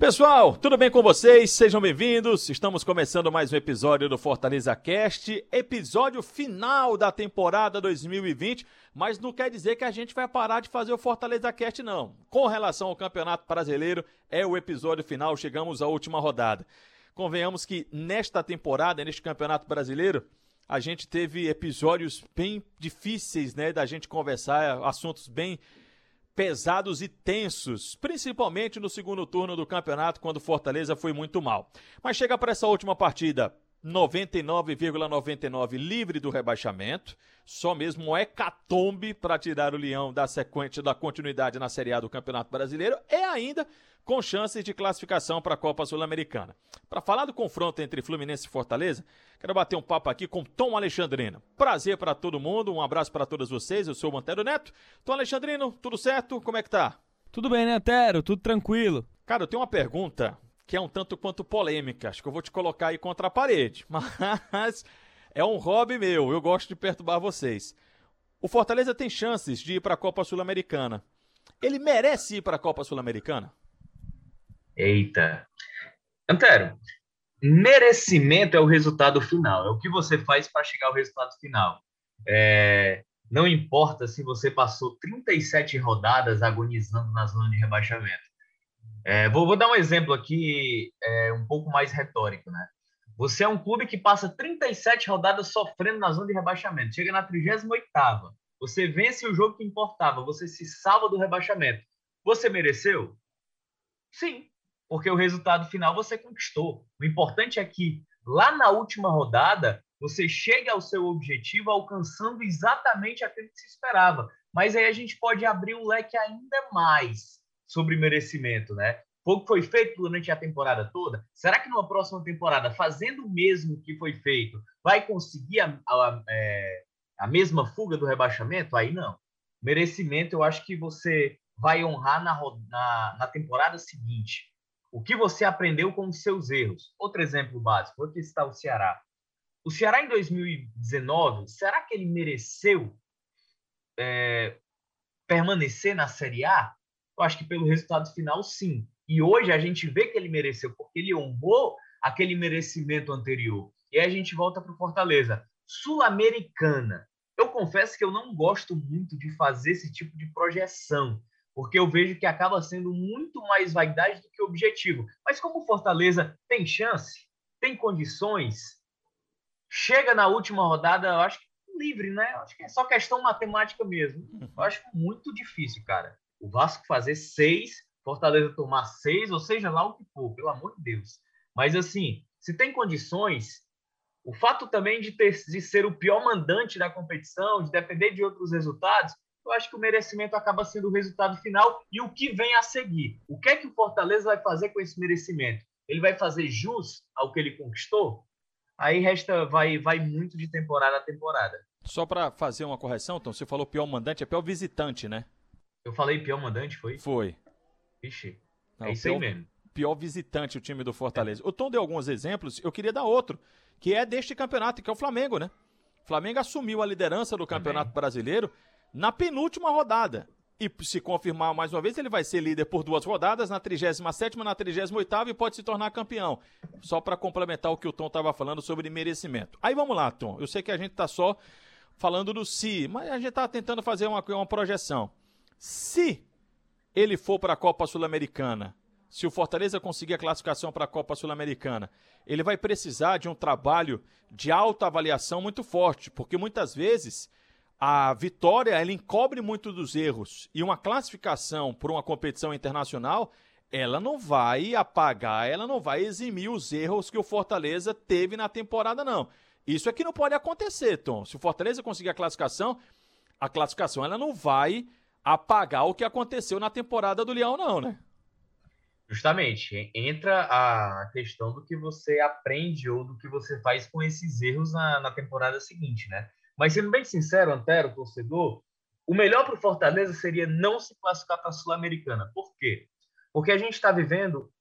Pessoal, tudo bem com vocês? Sejam bem-vindos. Estamos começando mais um episódio do Fortaleza Cast, episódio final da temporada 2020, mas não quer dizer que a gente vai parar de fazer o Fortaleza Cast não. Com relação ao Campeonato Brasileiro, é o episódio final, chegamos à última rodada. Convenhamos que nesta temporada, neste Campeonato Brasileiro, a gente teve episódios bem difíceis, né, da gente conversar, assuntos bem pesados e tensos, principalmente no segundo turno do campeonato, quando Fortaleza foi muito mal. Mas chega para essa última partida, 99,99 livre do rebaixamento, só mesmo um hecatombe para tirar o Leão da sequência da continuidade na Série A do Campeonato Brasileiro e ainda com chances de classificação para a Copa Sul-Americana. Para falar do confronto entre Fluminense e Fortaleza, quero bater um papo aqui com Tom Alexandrino. Prazer para todo mundo, um abraço para todos vocês. Eu sou o Mantero Neto. Tom Alexandrino, tudo certo? Como é que tá? Tudo bem, né, Tero? Tudo tranquilo. Cara, eu tenho uma pergunta que é um tanto quanto polêmica. Acho que eu vou te colocar aí contra a parede, mas é um hobby meu. Eu gosto de perturbar vocês. O Fortaleza tem chances de ir para a Copa Sul-Americana. Ele merece ir para a Copa Sul-Americana? Eita. Antero, merecimento é o resultado final, é o que você faz para chegar ao resultado final. É, não importa se você passou 37 rodadas agonizando na zona de rebaixamento. É, vou, vou, dar um exemplo aqui, é, um pouco mais retórico, né? Você é um clube que passa 37 rodadas sofrendo na zona de rebaixamento, chega na 38 você vence o jogo que importava, você se salva do rebaixamento. Você mereceu? Sim, porque o resultado final você conquistou. O importante é que lá na última rodada você chega ao seu objetivo alcançando exatamente aquilo que se esperava. Mas aí a gente pode abrir um leque ainda mais sobre merecimento, né? O que foi feito durante a temporada toda. Será que numa próxima temporada, fazendo o mesmo que foi feito, vai conseguir a, a, a, é, a mesma fuga do rebaixamento? Aí não. Merecimento, eu acho que você vai honrar na, na, na temporada seguinte. O que você aprendeu com os seus erros? Outro exemplo básico, aqui está o Ceará. O Ceará em 2019, será que ele mereceu é, permanecer na Série A? Eu acho que pelo resultado final, sim. E hoje a gente vê que ele mereceu, porque ele honrou aquele merecimento anterior. E aí a gente volta para o Fortaleza. Sul-Americana. Eu confesso que eu não gosto muito de fazer esse tipo de projeção, porque eu vejo que acaba sendo muito mais vaidade do que objetivo. Mas como o Fortaleza tem chance, tem condições, chega na última rodada, eu acho que livre, né? Eu acho que é só questão matemática mesmo. Eu acho muito difícil, cara. O Vasco fazer seis, Fortaleza tomar seis, ou seja lá o que for, pelo amor de Deus. Mas assim, se tem condições, o fato também de, ter, de ser o pior mandante da competição, de depender de outros resultados, eu acho que o merecimento acaba sendo o resultado final e o que vem a seguir. O que é que o Fortaleza vai fazer com esse merecimento? Ele vai fazer jus ao que ele conquistou? Aí resta, vai, vai muito de temporada a temporada. Só para fazer uma correção, então, você falou pior mandante, é pior visitante, né? Eu falei pior mandante, foi? Foi. Vixe, Não, é isso pior, aí mesmo. Pior visitante o time do Fortaleza. O Tom deu alguns exemplos, eu queria dar outro, que é deste campeonato, que é o Flamengo, né? O Flamengo assumiu a liderança do Campeonato Também. Brasileiro na penúltima rodada. E se confirmar mais uma vez, ele vai ser líder por duas rodadas, na 37 na 38 e pode se tornar campeão. Só para complementar o que o Tom estava falando sobre merecimento. Aí vamos lá, Tom. Eu sei que a gente está só falando do si, mas a gente está tentando fazer uma, uma projeção. Se ele for para a Copa Sul-Americana, se o Fortaleza conseguir a classificação para a Copa Sul-Americana, ele vai precisar de um trabalho de alta avaliação muito forte, porque muitas vezes a vitória ela encobre muito dos erros e uma classificação por uma competição internacional ela não vai apagar, ela não vai eximir os erros que o Fortaleza teve na temporada, não. Isso é que não pode acontecer, Tom. Se o Fortaleza conseguir a classificação, a classificação ela não vai apagar o que aconteceu na temporada do Leão, não, né? Justamente. Entra a questão do que você aprende ou do que você faz com esses erros na, na temporada seguinte, né? Mas sendo bem sincero, Antero, torcedor, o melhor para o Fortaleza seria não se classificar para a Sul-Americana. Por quê? Porque a gente está vivendo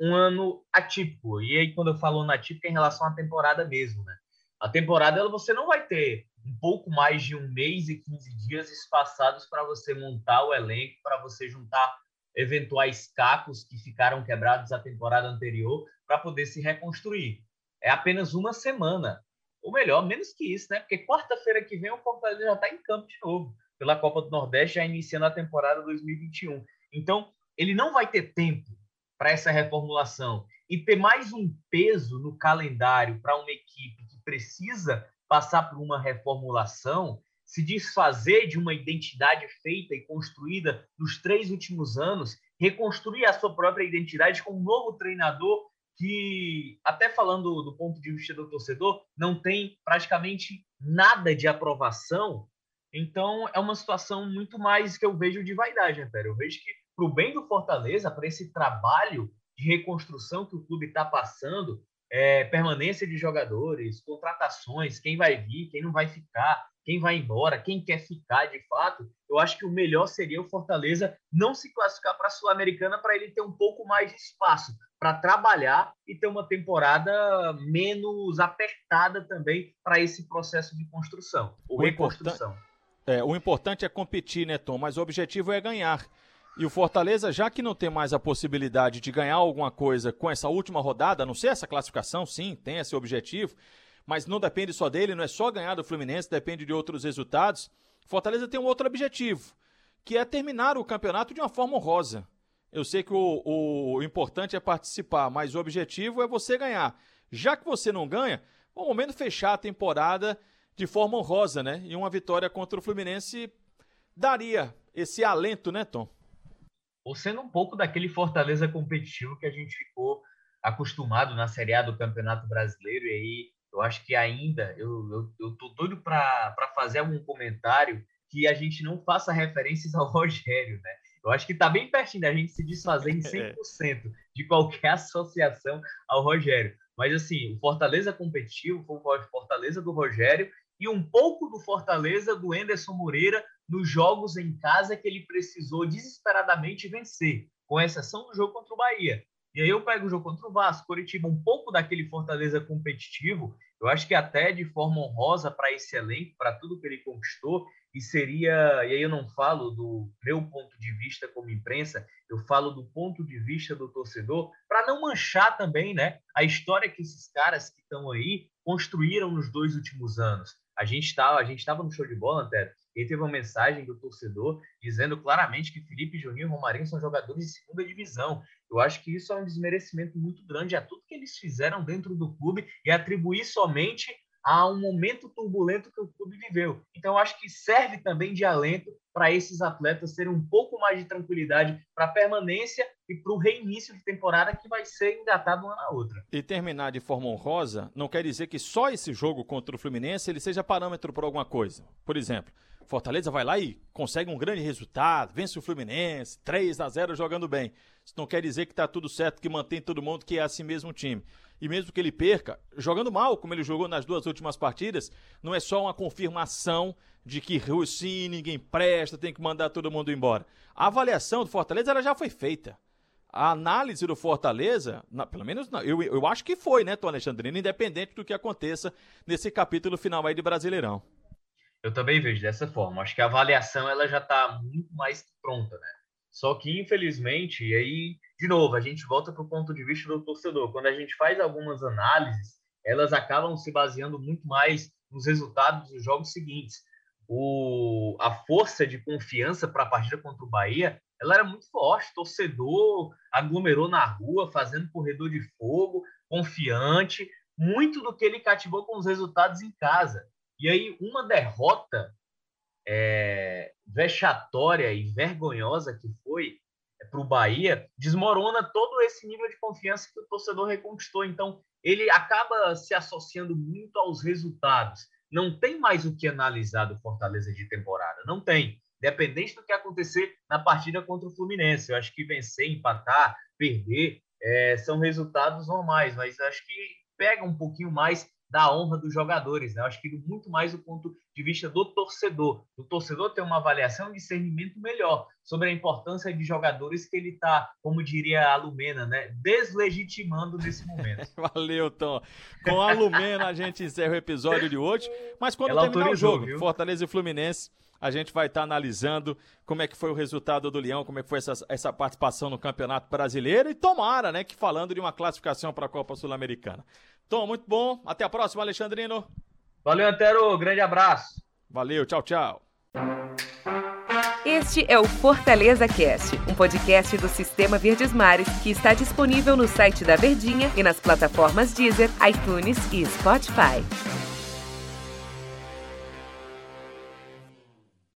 um ano atípico. E aí, quando eu falo ano atípico, é em relação à temporada mesmo, né? A temporada ela, você não vai ter um pouco mais de um mês e 15 dias espaçados para você montar o elenco, para você juntar eventuais cacos que ficaram quebrados a temporada anterior para poder se reconstruir. É apenas uma semana. Ou melhor, menos que isso, né? Porque quarta-feira que vem o Fortaleza já está em campo de novo, pela Copa do Nordeste, já iniciando a temporada 2021. Então, ele não vai ter tempo para essa reformulação e ter mais um peso no calendário para uma equipe que precisa passar por uma reformulação, se desfazer de uma identidade feita e construída nos três últimos anos, reconstruir a sua própria identidade com um novo treinador que, até falando do ponto de vista do torcedor, não tem praticamente nada de aprovação. Então, é uma situação muito mais que eu vejo de vaidade, né? Eu vejo que, para o bem do Fortaleza, para esse trabalho de reconstrução que o clube está passando, é, permanência de jogadores, contratações, quem vai vir, quem não vai ficar, quem vai embora, quem quer ficar de fato, eu acho que o melhor seria o Fortaleza não se classificar para a Sul-Americana para ele ter um pouco mais de espaço para trabalhar e ter uma temporada menos apertada também para esse processo de construção ou o reconstrução. É, o importante é competir, né, Tom? Mas o objetivo é ganhar. E o Fortaleza, já que não tem mais a possibilidade de ganhar alguma coisa com essa última rodada, a não ser essa classificação, sim, tem esse objetivo, mas não depende só dele, não é só ganhar do Fluminense, depende de outros resultados. Fortaleza tem um outro objetivo, que é terminar o campeonato de uma forma honrosa. Eu sei que o, o, importante é participar, mas o objetivo é você ganhar. Já que você não ganha, o momento fechar a temporada de forma honrosa, né? E uma vitória contra o Fluminense daria esse alento, né, Tom? Ou sendo um pouco daquele Fortaleza competitivo que a gente ficou acostumado na Série A do Campeonato Brasileiro, e aí eu acho que ainda, eu, eu, eu tô doido para fazer algum comentário que a gente não faça referências ao Rogério, né? Eu acho que está bem pertinho da gente se desfazer em 100% é. de qualquer associação ao Rogério. Mas, assim, o Fortaleza competitivo foi o Fortaleza do Rogério e um pouco do Fortaleza do Enderson Moreira nos jogos em casa que ele precisou desesperadamente vencer, com exceção do jogo contra o Bahia. E aí eu pego o jogo contra o Vasco, Curitiba, um pouco daquele Fortaleza competitivo, eu acho que até de forma honrosa para esse elenco, para tudo que ele conquistou, e seria, e aí eu não falo do meu ponto de vista como imprensa, eu falo do ponto de vista do torcedor, para não manchar também, né, a história que esses caras que estão aí construíram nos dois últimos anos. A gente estava, a gente estava no show de bola, Antero, e teve uma mensagem do torcedor dizendo claramente que Felipe Juninho e Romarinho são jogadores de segunda divisão. Eu acho que isso é um desmerecimento muito grande a tudo que eles fizeram dentro do clube e atribuir somente a um momento turbulento que o clube viveu. Então, acho que serve também de alento para esses atletas terem um pouco mais de tranquilidade para a permanência e para o reinício de temporada que vai ser engatado uma na outra. E terminar de forma honrosa não quer dizer que só esse jogo contra o Fluminense ele seja parâmetro para alguma coisa. Por exemplo, Fortaleza vai lá e consegue um grande resultado, vence o Fluminense, 3 a 0 jogando bem. Isso não quer dizer que está tudo certo, que mantém todo mundo que é assim mesmo time. E mesmo que ele perca, jogando mal, como ele jogou nas duas últimas partidas, não é só uma confirmação de que sim, ninguém presta, tem que mandar todo mundo embora. A avaliação do Fortaleza ela já foi feita. A análise do Fortaleza, na, pelo menos eu, eu acho que foi, né, Tom Alexandrino, independente do que aconteça nesse capítulo final aí de Brasileirão. Eu também vejo dessa forma. Acho que a avaliação ela já está muito mais pronta, né? Só que, infelizmente, e aí, de novo, a gente volta para o ponto de vista do torcedor. Quando a gente faz algumas análises, elas acabam se baseando muito mais nos resultados dos jogos seguintes. O, a força de confiança para a partida contra o Bahia, ela era muito forte. Torcedor aglomerou na rua, fazendo corredor de fogo, confiante. Muito do que ele cativou com os resultados em casa. E aí, uma derrota é, vexatória e vergonhosa que foi é, para o Bahia desmorona todo esse nível de confiança que o torcedor reconquistou. Então, ele acaba se associando muito aos resultados. Não tem mais o que analisar do Fortaleza de temporada. Não tem. Dependente do que acontecer na partida contra o Fluminense. Eu acho que vencer, empatar, perder, é, são resultados normais, mas acho que pega um pouquinho mais da honra dos jogadores. Né? Eu acho que muito mais do ponto de vista do torcedor. O torcedor tem uma avaliação, um discernimento melhor sobre a importância de jogadores que ele está, como diria a Lumena, né? deslegitimando nesse momento. Valeu, Tom. Com a Lumena a gente encerra o episódio de hoje, mas quando Ela terminar o jogo, viu? Fortaleza e Fluminense, a gente vai estar tá analisando como é que foi o resultado do Leão, como é que foi essa, essa participação no Campeonato Brasileiro e tomara, né, que falando de uma classificação para a Copa Sul-Americana. Tom, muito bom. Até a próxima, Alexandrino. Valeu, Antero. Grande abraço. Valeu, tchau, tchau. Este é o Fortaleza Cast, um podcast do Sistema Verdes Mares que está disponível no site da Verdinha e nas plataformas Deezer, iTunes e Spotify.